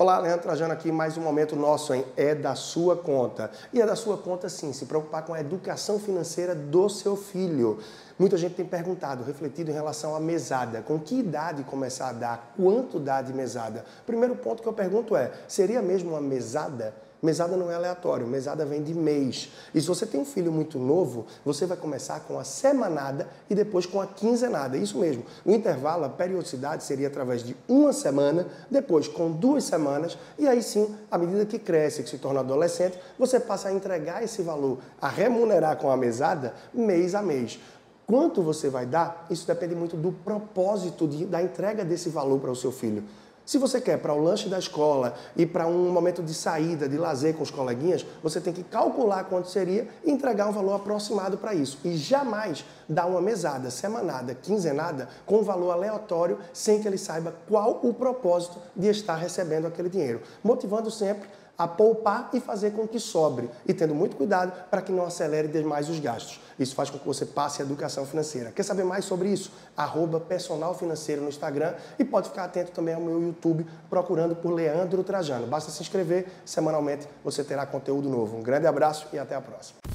Olá, Leandro Trajano aqui, mais um momento nosso em É da Sua Conta. E é da sua conta, sim, se preocupar com a educação financeira do seu filho. Muita gente tem perguntado, refletido em relação à mesada. Com que idade começar a dar? Quanto dá de mesada? Primeiro ponto que eu pergunto é, seria mesmo uma mesada? Mesada não é aleatório, mesada vem de mês. E se você tem um filho muito novo, você vai começar com a semanada e depois com a quinzenada. Isso mesmo. O intervalo, a periodicidade seria através de uma semana, depois com duas semanas, e aí sim, à medida que cresce, que se torna adolescente, você passa a entregar esse valor, a remunerar com a mesada mês a mês. Quanto você vai dar, isso depende muito do propósito de, da entrega desse valor para o seu filho. Se você quer para o lanche da escola e para um momento de saída, de lazer com os coleguinhas, você tem que calcular quanto seria e entregar um valor aproximado para isso. E jamais dar uma mesada, semanada, quinzenada, com um valor aleatório, sem que ele saiba qual o propósito de estar recebendo aquele dinheiro. Motivando sempre a poupar e fazer com que sobre, e tendo muito cuidado para que não acelere demais os gastos. Isso faz com que você passe a educação financeira. Quer saber mais sobre isso? Arroba personal financeiro no Instagram e pode ficar atento também ao meu YouTube procurando por Leandro Trajano. Basta se inscrever, semanalmente você terá conteúdo novo. Um grande abraço e até a próxima.